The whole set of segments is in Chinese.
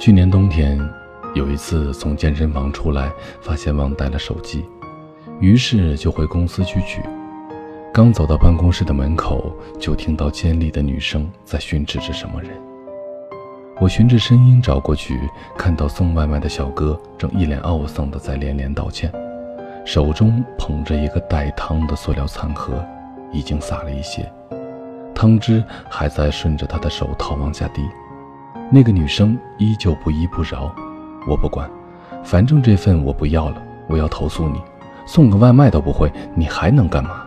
去年冬天，有一次从健身房出来，发现忘带了手机，于是就回公司去取。刚走到办公室的门口，就听到尖利的女声在训斥着什么人。我循着声音找过去，看到送外卖的小哥正一脸懊丧地在连连道歉，手中捧着一个带汤的塑料餐盒，已经洒了一些，汤汁还在顺着他的手套往下滴。那个女生依旧不依不饶，我不管，反正这份我不要了，我要投诉你，送个外卖都不会，你还能干嘛？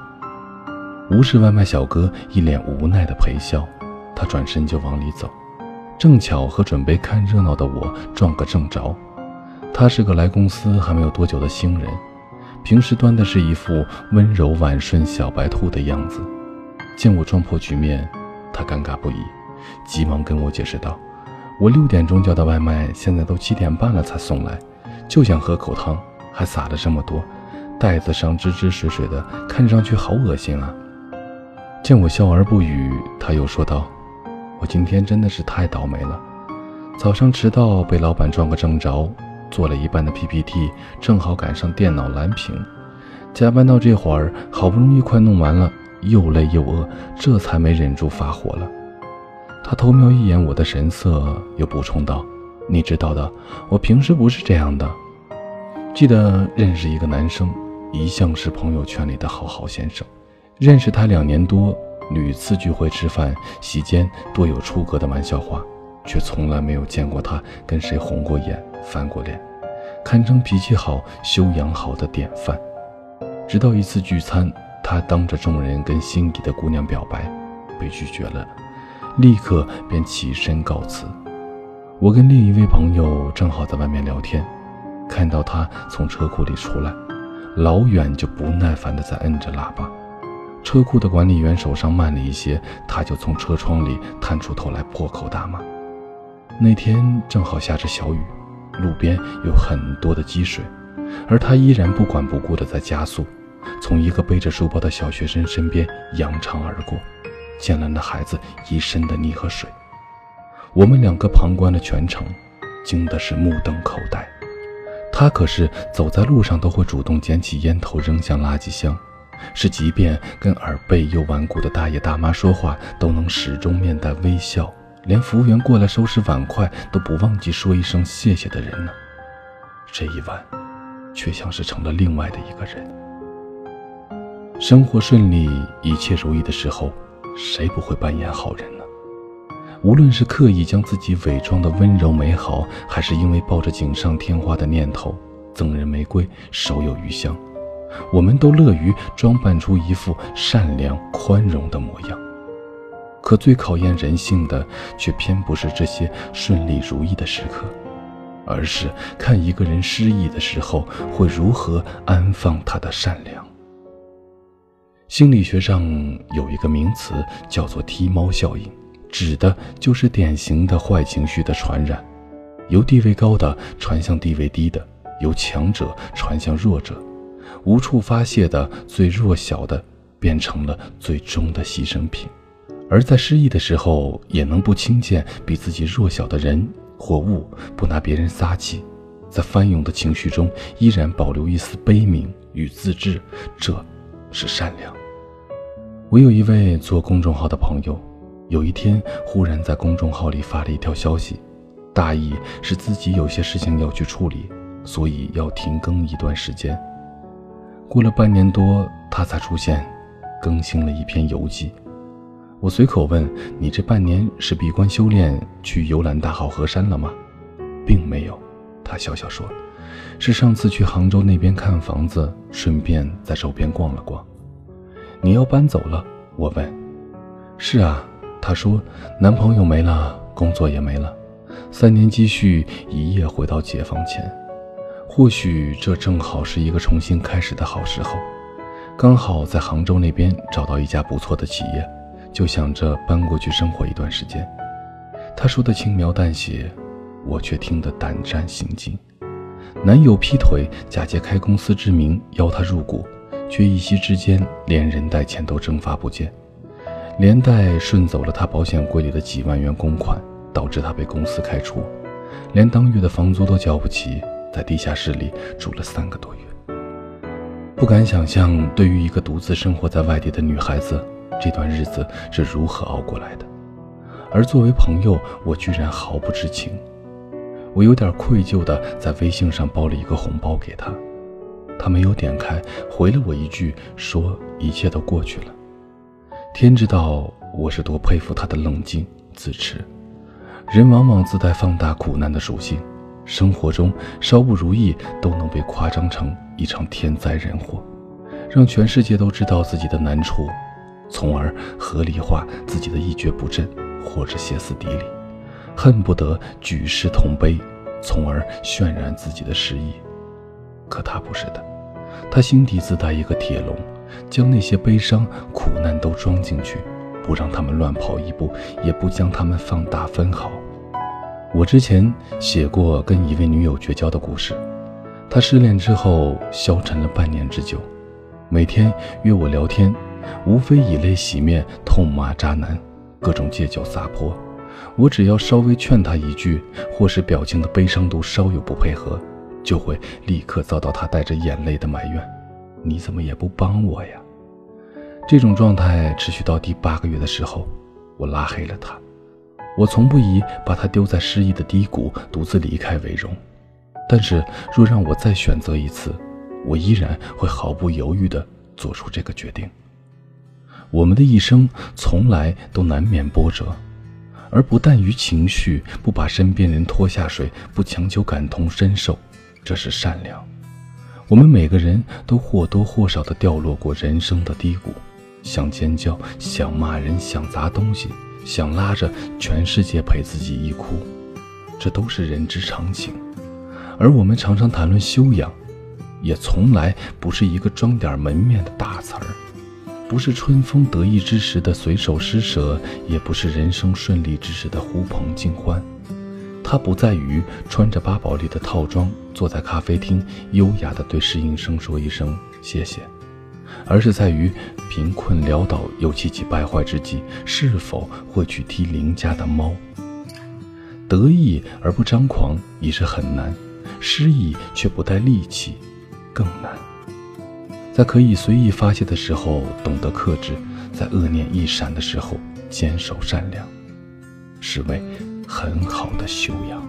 无视外卖小哥一脸无奈的陪笑，他转身就往里走，正巧和准备看热闹的我撞个正着。他是个来公司还没有多久的新人，平时端的是一副温柔婉顺小白兔的样子，见我撞破局面，他尴尬不已，急忙跟我解释道：“我六点钟叫的外卖，现在都七点半了才送来，就想喝口汤，还撒了这么多，袋子上汁汁水水的，看上去好恶心啊。”见我笑而不语，他又说道：“我今天真的是太倒霉了，早上迟到被老板撞个正着，做了一半的 PPT，正好赶上电脑蓝屏，加班到这会儿，好不容易快弄完了，又累又饿，这才没忍住发火了。”他偷瞄一眼我的神色，又补充道：“你知道的，我平时不是这样的。记得认识一个男生，一向是朋友圈里的好好先生。”认识他两年多，屡次聚会吃饭，席间多有出格的玩笑话，却从来没有见过他跟谁红过眼、翻过脸，堪称脾气好、修养好的典范。直到一次聚餐，他当着众人跟心仪的姑娘表白，被拒绝了，立刻便起身告辞。我跟另一位朋友正好在外面聊天，看到他从车库里出来，老远就不耐烦地在摁着喇叭。车库的管理员手上慢了一些，他就从车窗里探出头来破口大骂。那天正好下着小雨，路边有很多的积水，而他依然不管不顾地在加速，从一个背着书包的小学生身边扬长而过，溅了那孩子一身的泥和水。我们两个旁观了全程，惊的是目瞪口呆。他可是走在路上都会主动捡起烟头扔向垃圾箱。是，即便跟耳背又顽固的大爷大妈说话，都能始终面带微笑，连服务员过来收拾碗筷都不忘记说一声谢谢的人呢。这一晚，却像是成了另外的一个人。生活顺利、一切如意的时候，谁不会扮演好人呢？无论是刻意将自己伪装的温柔美好，还是因为抱着锦上添花的念头，赠人玫瑰，手有余香。我们都乐于装扮出一副善良宽容的模样，可最考验人性的，却偏不是这些顺利如意的时刻，而是看一个人失意的时候，会如何安放他的善良。心理学上有一个名词叫做“踢猫效应”，指的就是典型的坏情绪的传染，由地位高的传向地位低的，由强者传向弱者。无处发泄的最弱小的，变成了最终的牺牲品；而在失意的时候，也能不轻贱比自己弱小的人或物，不拿别人撒气，在翻涌的情绪中依然保留一丝悲悯与自制，这是善良。我有一位做公众号的朋友，有一天忽然在公众号里发了一条消息，大意是自己有些事情要去处理，所以要停更一段时间。过了半年多，他才出现，更新了一篇游记。我随口问：“你这半年是闭关修炼，去游览大好河山了吗？”并没有，他笑笑说：“是上次去杭州那边看房子，顺便在周边逛了逛。”你要搬走了？我问。“是啊。”他说：“男朋友没了，工作也没了，三年积蓄一夜回到解放前。”或许这正好是一个重新开始的好时候，刚好在杭州那边找到一家不错的企业，就想着搬过去生活一段时间。他说的轻描淡写，我却听得胆战心惊。男友劈腿，假借开公司之名邀她入股，却一夕之间连人带钱都蒸发不见，连带顺走了他保险柜里的几万元公款，导致他被公司开除。连当月的房租都交不起，在地下室里住了三个多月。不敢想象，对于一个独自生活在外地的女孩子，这段日子是如何熬过来的。而作为朋友，我居然毫不知情。我有点愧疚地在微信上包了一个红包给他，他没有点开，回了我一句，说一切都过去了。天知道我是多佩服他的冷静自持。人往往自带放大苦难的属性，生活中稍不如意都能被夸张成一场天灾人祸，让全世界都知道自己的难处，从而合理化自己的一蹶不振或者歇斯底里。恨不得举世同悲，从而渲染自己的失意。可他不是的，他心底自带一个铁笼，将那些悲伤苦难都装进去，不让他们乱跑一步，也不将他们放大分毫。我之前写过跟一位女友绝交的故事，她失恋之后消沉了半年之久，每天约我聊天，无非以泪洗面，痛骂渣男，各种借酒撒泼。我只要稍微劝他一句，或是表情的悲伤度稍有不配合，就会立刻遭到他带着眼泪的埋怨：“你怎么也不帮我呀？”这种状态持续到第八个月的时候，我拉黑了他。我从不以把他丢在失意的低谷独自离开为荣，但是若让我再选择一次，我依然会毫不犹豫地做出这个决定。我们的一生从来都难免波折。而不惮于情绪，不把身边人拖下水，不强求感同身受，这是善良。我们每个人都或多或少的掉落过人生的低谷，想尖叫，想骂人，想砸东西，想拉着全世界陪自己一哭，这都是人之常情。而我们常常谈论修养，也从来不是一个装点门面的大词儿。不是春风得意之时的随手施舍，也不是人生顺利之时的呼朋尽欢。它不在于穿着巴宝莉的套装，坐在咖啡厅，优雅地对侍应生说一声谢谢，而是在于贫困潦倒又气急败坏之际，是否会去踢邻家的猫。得意而不张狂已是很难，失意却不带戾气，更难。在可以随意发泄的时候懂得克制，在恶念一闪的时候坚守善良，是为很好的修养。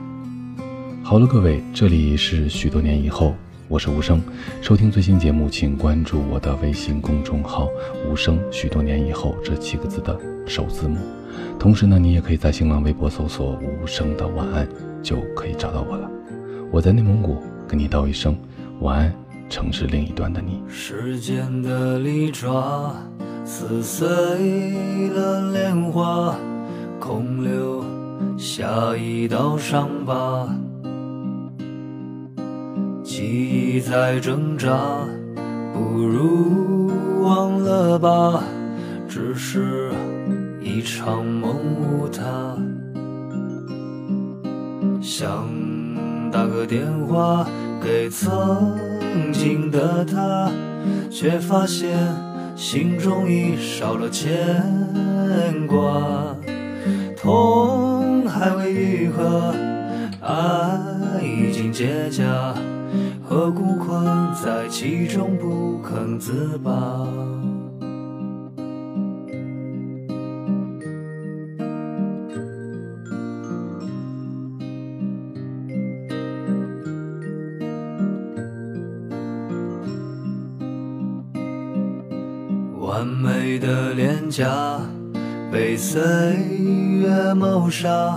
好了，各位，这里是许多年以后，我是无声。收听最新节目，请关注我的微信公众号“无声”。许多年以后这七个字的首字母。同时呢，你也可以在新浪微博搜索“无声的晚安”，就可以找到我了。我在内蒙古跟你道一声晚安。城市另一端的你。时间的利爪撕碎了莲花，空留下一道伤疤。记忆在挣扎，不如忘了吧，只是一场梦无他。想打个电话给曾。曾经的他，却发现心中已少了牵挂，痛还未愈合，爱已经结痂，何故困在其中不肯自拔？完美的脸颊被岁月谋杀，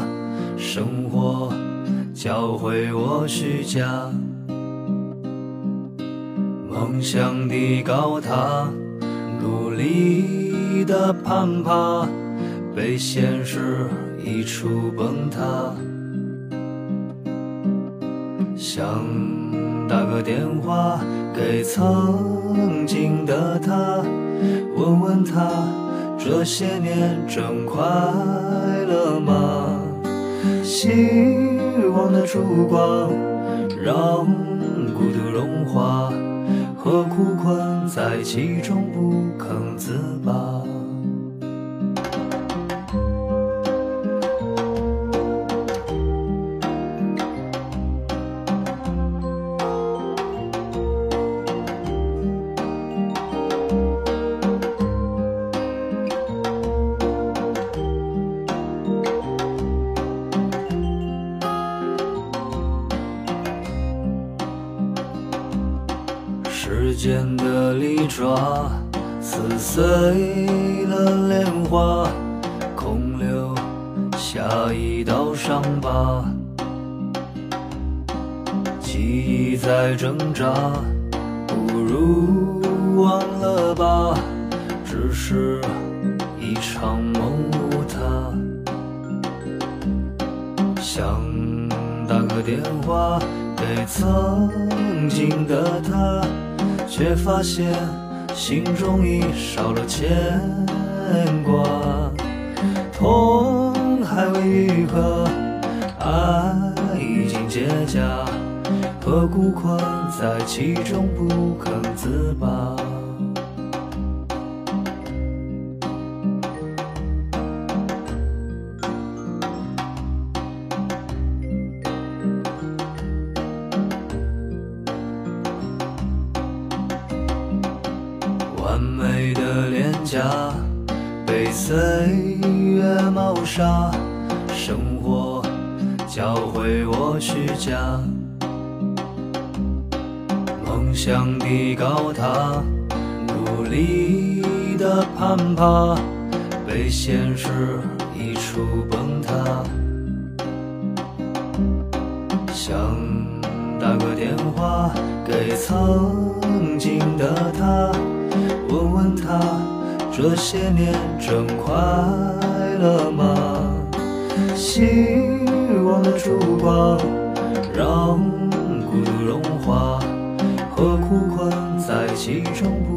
生活教会我虚假，梦想的高塔，努力的攀爬，被现实一触崩塌。想个电话给曾经的他。问问他这些年真快乐吗？希望的烛光让孤独融化，何苦困在其中不肯自拔？伤疤。记忆在挣扎，不如忘了吧，只是一场梦无他。想打个电话给曾经的他，却发现心中已少了牵挂，痛还未愈合，爱已经结痂，何故困在其中不肯自拔？完美的脸颊被岁月谋杀，生活教会我虚假，梦想的高塔努力的攀爬，被现实一触崩塌。想打个电话给曾经的他。问问他这些年真快乐吗？心光的烛光让孤独融化，何苦困在其中不